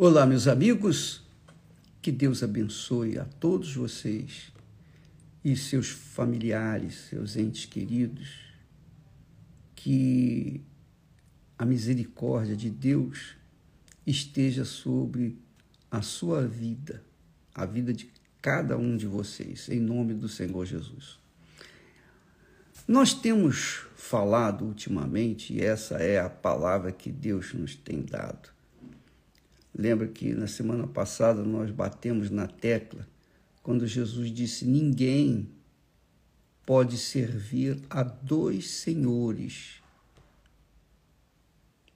Olá, meus amigos, que Deus abençoe a todos vocês e seus familiares, seus entes queridos, que a misericórdia de Deus esteja sobre a sua vida, a vida de cada um de vocês, em nome do Senhor Jesus. Nós temos falado ultimamente, e essa é a palavra que Deus nos tem dado Lembra que na semana passada nós batemos na tecla quando Jesus disse: Ninguém pode servir a dois senhores.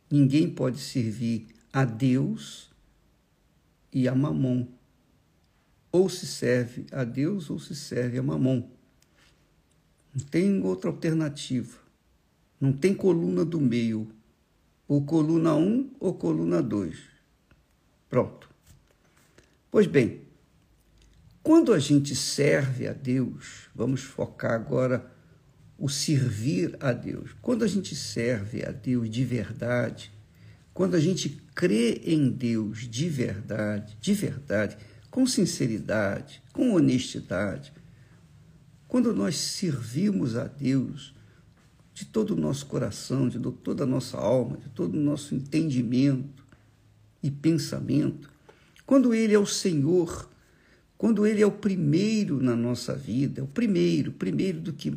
Ninguém pode servir a Deus e a Mamon. Ou se serve a Deus ou se serve a Mamon. Não tem outra alternativa. Não tem coluna do meio. Ou coluna 1 um, ou coluna 2. Pronto. Pois bem, quando a gente serve a Deus, vamos focar agora o servir a Deus. Quando a gente serve a Deus de verdade, quando a gente crê em Deus de verdade, de verdade, com sinceridade, com honestidade, quando nós servimos a Deus de todo o nosso coração, de toda a nossa alma, de todo o nosso entendimento, e pensamento, quando Ele é o Senhor, quando Ele é o primeiro na nossa vida, é o primeiro, primeiro do que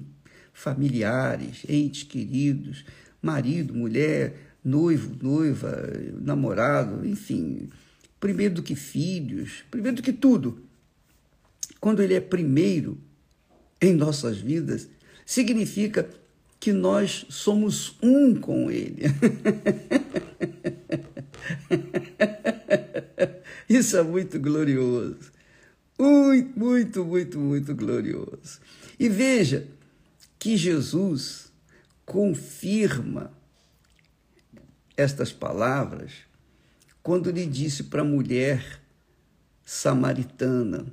familiares, entes queridos, marido, mulher, noivo, noiva, namorado, enfim, primeiro do que filhos, primeiro do que tudo. Quando Ele é primeiro em nossas vidas, significa que nós somos um com Ele. Isso é muito glorioso. Muito, muito, muito, muito glorioso. E veja que Jesus confirma estas palavras quando lhe disse para a mulher samaritana.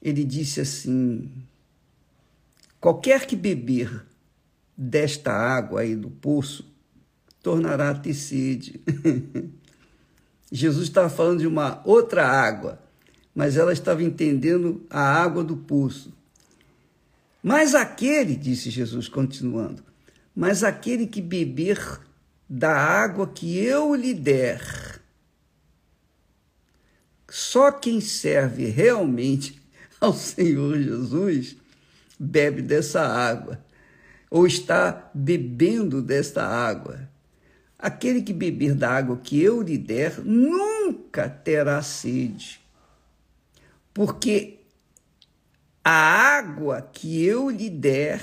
Ele disse assim: qualquer que beber desta água aí do poço tornará a ter sede. Jesus estava falando de uma outra água, mas ela estava entendendo a água do poço. Mas aquele, disse Jesus continuando, mas aquele que beber da água que eu lhe der, só quem serve realmente ao Senhor Jesus bebe dessa água, ou está bebendo desta água. Aquele que beber da água que eu lhe der nunca terá sede, porque a água que eu lhe der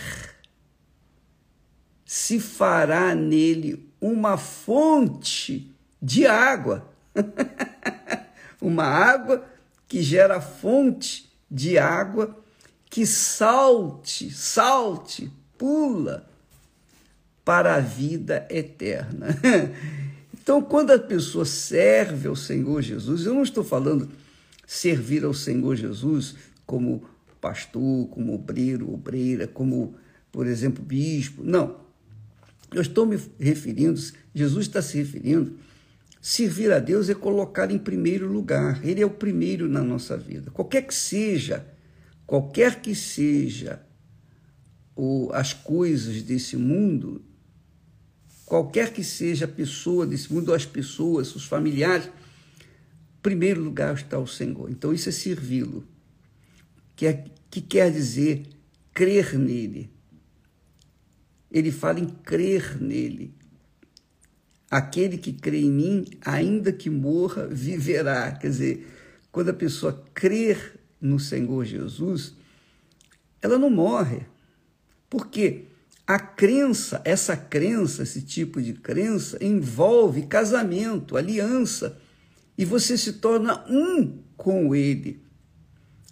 se fará nele uma fonte de água. uma água que gera fonte de água que salte, salte, pula para a vida eterna. Então, quando a pessoa serve ao Senhor Jesus, eu não estou falando servir ao Senhor Jesus como pastor, como obreiro, obreira, como, por exemplo, bispo. Não. Eu estou me referindo, Jesus está se referindo, servir a Deus é colocar em primeiro lugar. Ele é o primeiro na nossa vida. Qualquer que seja, qualquer que seja as coisas desse mundo, qualquer que seja a pessoa desse mundo, as pessoas, os familiares, em primeiro lugar está o Senhor. Então isso é servi-lo, que, é, que quer dizer crer nele. Ele fala em crer nele. Aquele que crê em mim, ainda que morra, viverá. Quer dizer, quando a pessoa crer no Senhor Jesus, ela não morre. Por quê? A crença, essa crença, esse tipo de crença, envolve casamento, aliança, e você se torna um com ele.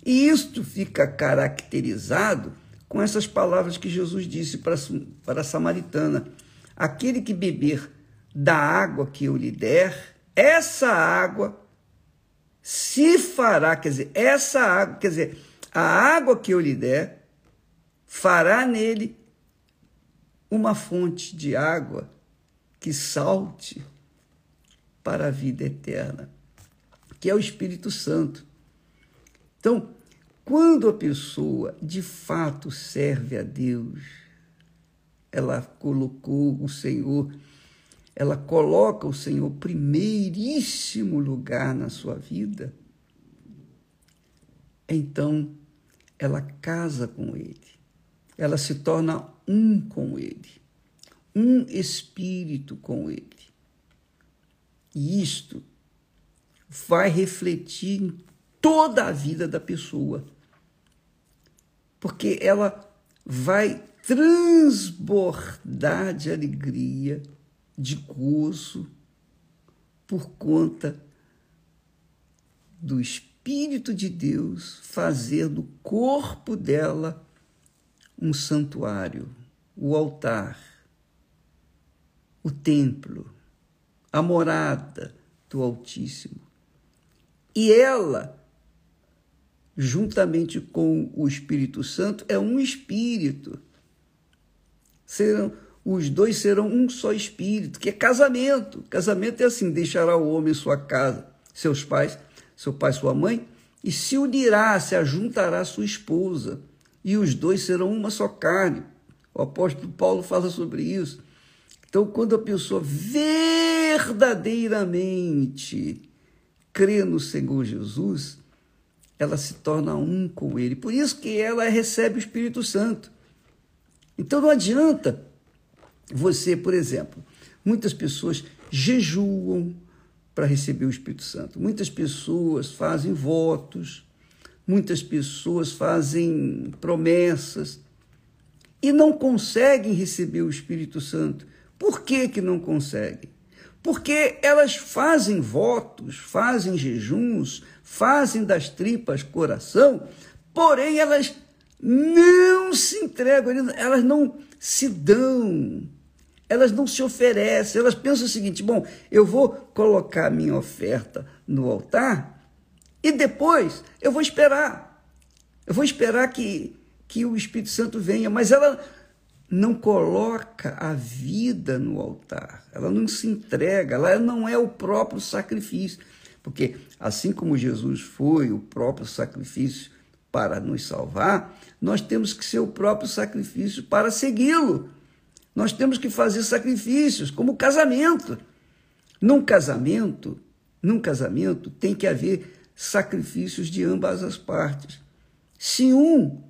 E isto fica caracterizado com essas palavras que Jesus disse para, para a samaritana: Aquele que beber da água que eu lhe der, essa água se fará, quer dizer, essa água, quer dizer, a água que eu lhe der, fará nele uma fonte de água que salte para a vida eterna. que é o Espírito Santo. Então, quando a pessoa de fato serve a Deus, ela colocou o Senhor, ela coloca o Senhor primeiríssimo lugar na sua vida, então ela casa com Ele, ela se torna um com Ele, um espírito com Ele. E isto vai refletir em toda a vida da pessoa, porque ela vai transbordar de alegria, de gozo, por conta do Espírito de Deus fazer do corpo dela um santuário, o altar, o templo, a morada do Altíssimo. E ela, juntamente com o Espírito Santo, é um espírito. Serão, os dois serão um só espírito, que é casamento. Casamento é assim: deixará o homem sua casa, seus pais, seu pai, sua mãe, e se unirá, se ajuntará sua esposa, e os dois serão uma só carne. O apóstolo Paulo fala sobre isso. Então, quando a pessoa verdadeiramente crê no Senhor Jesus, ela se torna um com Ele. Por isso que ela recebe o Espírito Santo. Então não adianta você, por exemplo, muitas pessoas jejuam para receber o Espírito Santo. Muitas pessoas fazem votos, muitas pessoas fazem promessas e não conseguem receber o Espírito Santo. Por que, que não conseguem? porque elas fazem votos, fazem jejuns, fazem das tripas coração, porém elas não se entregam, elas não se dão, elas não se oferecem, elas pensam o seguinte: bom, eu vou colocar minha oferta no altar e depois eu vou esperar, eu vou esperar que, que o Espírito Santo venha, mas ela não coloca a vida no altar, ela não se entrega, ela não é o próprio sacrifício. Porque assim como Jesus foi o próprio sacrifício para nos salvar, nós temos que ser o próprio sacrifício para segui-lo. Nós temos que fazer sacrifícios, como casamento. Num casamento, num casamento tem que haver sacrifícios de ambas as partes. Se um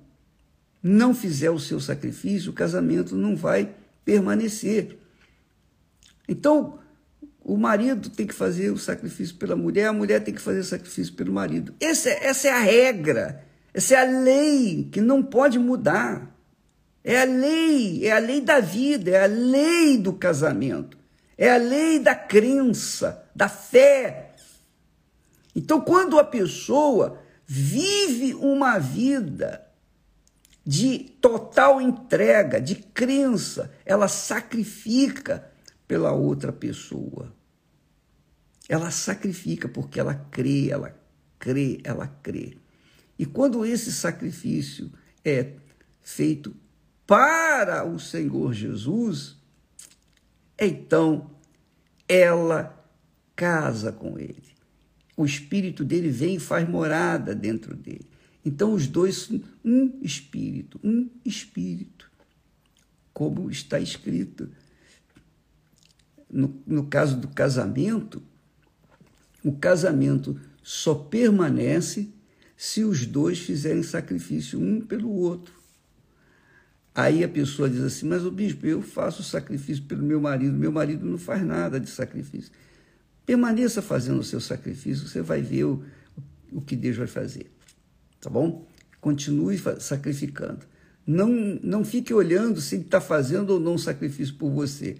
não fizer o seu sacrifício, o casamento não vai permanecer. Então, o marido tem que fazer o sacrifício pela mulher, a mulher tem que fazer o sacrifício pelo marido. Essa, é, essa é a regra, essa é a lei que não pode mudar. É a lei, é a lei da vida, é a lei do casamento, é a lei da crença, da fé. Então, quando a pessoa vive uma vida de total entrega, de crença. Ela sacrifica pela outra pessoa. Ela sacrifica porque ela crê, ela crê, ela crê. E quando esse sacrifício é feito para o Senhor Jesus, então ela casa com ele. O espírito dele vem e faz morada dentro dele. Então, os dois, um espírito, um espírito, como está escrito. No, no caso do casamento, o casamento só permanece se os dois fizerem sacrifício um pelo outro. Aí a pessoa diz assim: Mas o bispo, eu faço sacrifício pelo meu marido, meu marido não faz nada de sacrifício. Permaneça fazendo o seu sacrifício, você vai ver o, o que Deus vai fazer tá bom? Continue sacrificando. Não, não fique olhando se ele está fazendo ou não sacrifício por você.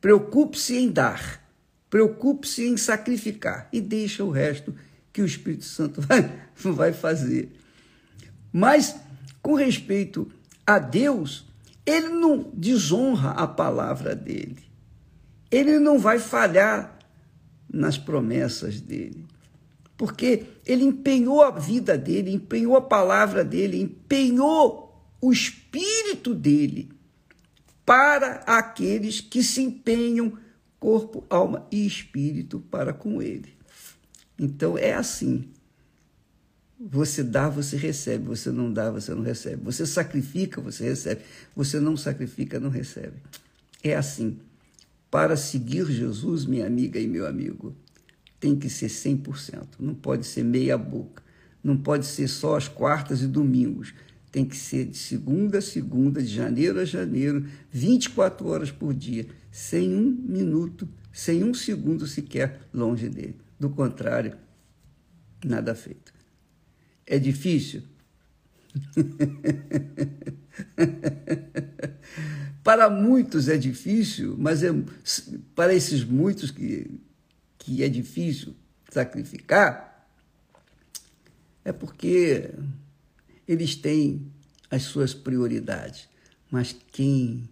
Preocupe-se em dar, preocupe-se em sacrificar e deixa o resto que o Espírito Santo vai, vai fazer. Mas, com respeito a Deus, ele não desonra a palavra dele. Ele não vai falhar nas promessas dele porque ele empenhou a vida dele, empenhou a palavra dele, empenhou o espírito dele para aqueles que se empenham corpo, alma e espírito para com ele. Então é assim. Você dá, você recebe. Você não dá, você não recebe. Você sacrifica, você recebe. Você não sacrifica, não recebe. É assim. Para seguir Jesus, minha amiga e meu amigo, tem que ser 100%. Não pode ser meia boca. Não pode ser só as quartas e domingos. Tem que ser de segunda a segunda, de janeiro a janeiro, 24 horas por dia, sem um minuto, sem um segundo sequer longe dele. Do contrário, nada feito. É difícil? para muitos é difícil, mas é, para esses muitos que, que é difícil sacrificar, é porque eles têm as suas prioridades. Mas quem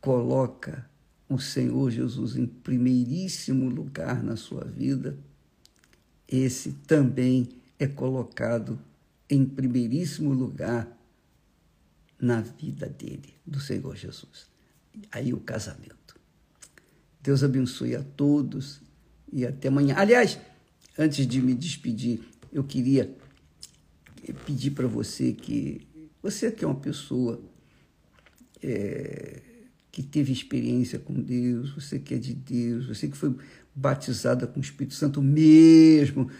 coloca o Senhor Jesus em primeiríssimo lugar na sua vida, esse também é colocado em primeiríssimo lugar na vida dele, do Senhor Jesus. Aí o casamento. Deus abençoe a todos e até amanhã. Aliás, antes de me despedir, eu queria pedir para você que você que é uma pessoa é, que teve experiência com Deus, você que é de Deus, você que foi batizada com o Espírito Santo mesmo.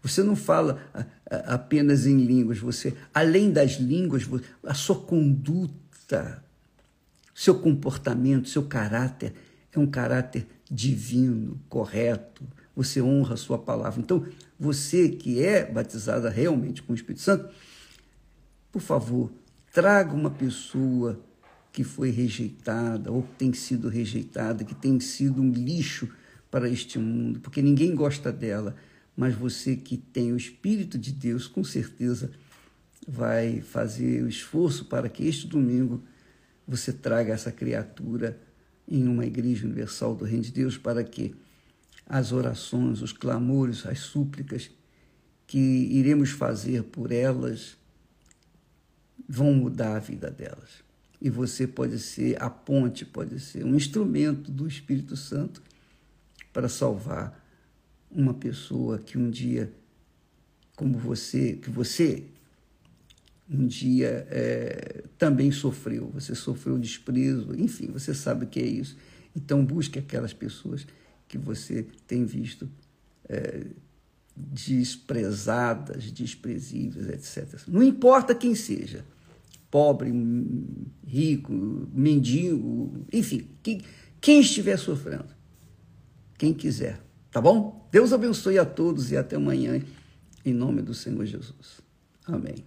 Você não fala apenas em línguas, você, além das línguas, a sua conduta, seu comportamento, seu caráter é um caráter divino, correto. Você honra a sua palavra. Então, você que é batizada realmente com o Espírito Santo, por favor, traga uma pessoa que foi rejeitada ou tem sido rejeitada, que tem sido um lixo para este mundo, porque ninguém gosta dela, mas você que tem o Espírito de Deus, com certeza vai fazer o esforço para que este domingo você traga essa criatura em uma igreja universal do Reino de Deus para que as orações, os clamores, as súplicas que iremos fazer por elas vão mudar a vida delas. E você pode ser a ponte, pode ser um instrumento do Espírito Santo para salvar uma pessoa que um dia, como você, que você um dia é, também sofreu, você sofreu desprezo, enfim, você sabe o que é isso. Então busque aquelas pessoas que você tem visto é, desprezadas, desprezíveis, etc. Não importa quem seja, pobre, rico, mendigo, enfim, quem, quem estiver sofrendo quem quiser. Tá bom? Deus abençoe a todos e até amanhã, em nome do Senhor Jesus. Amém.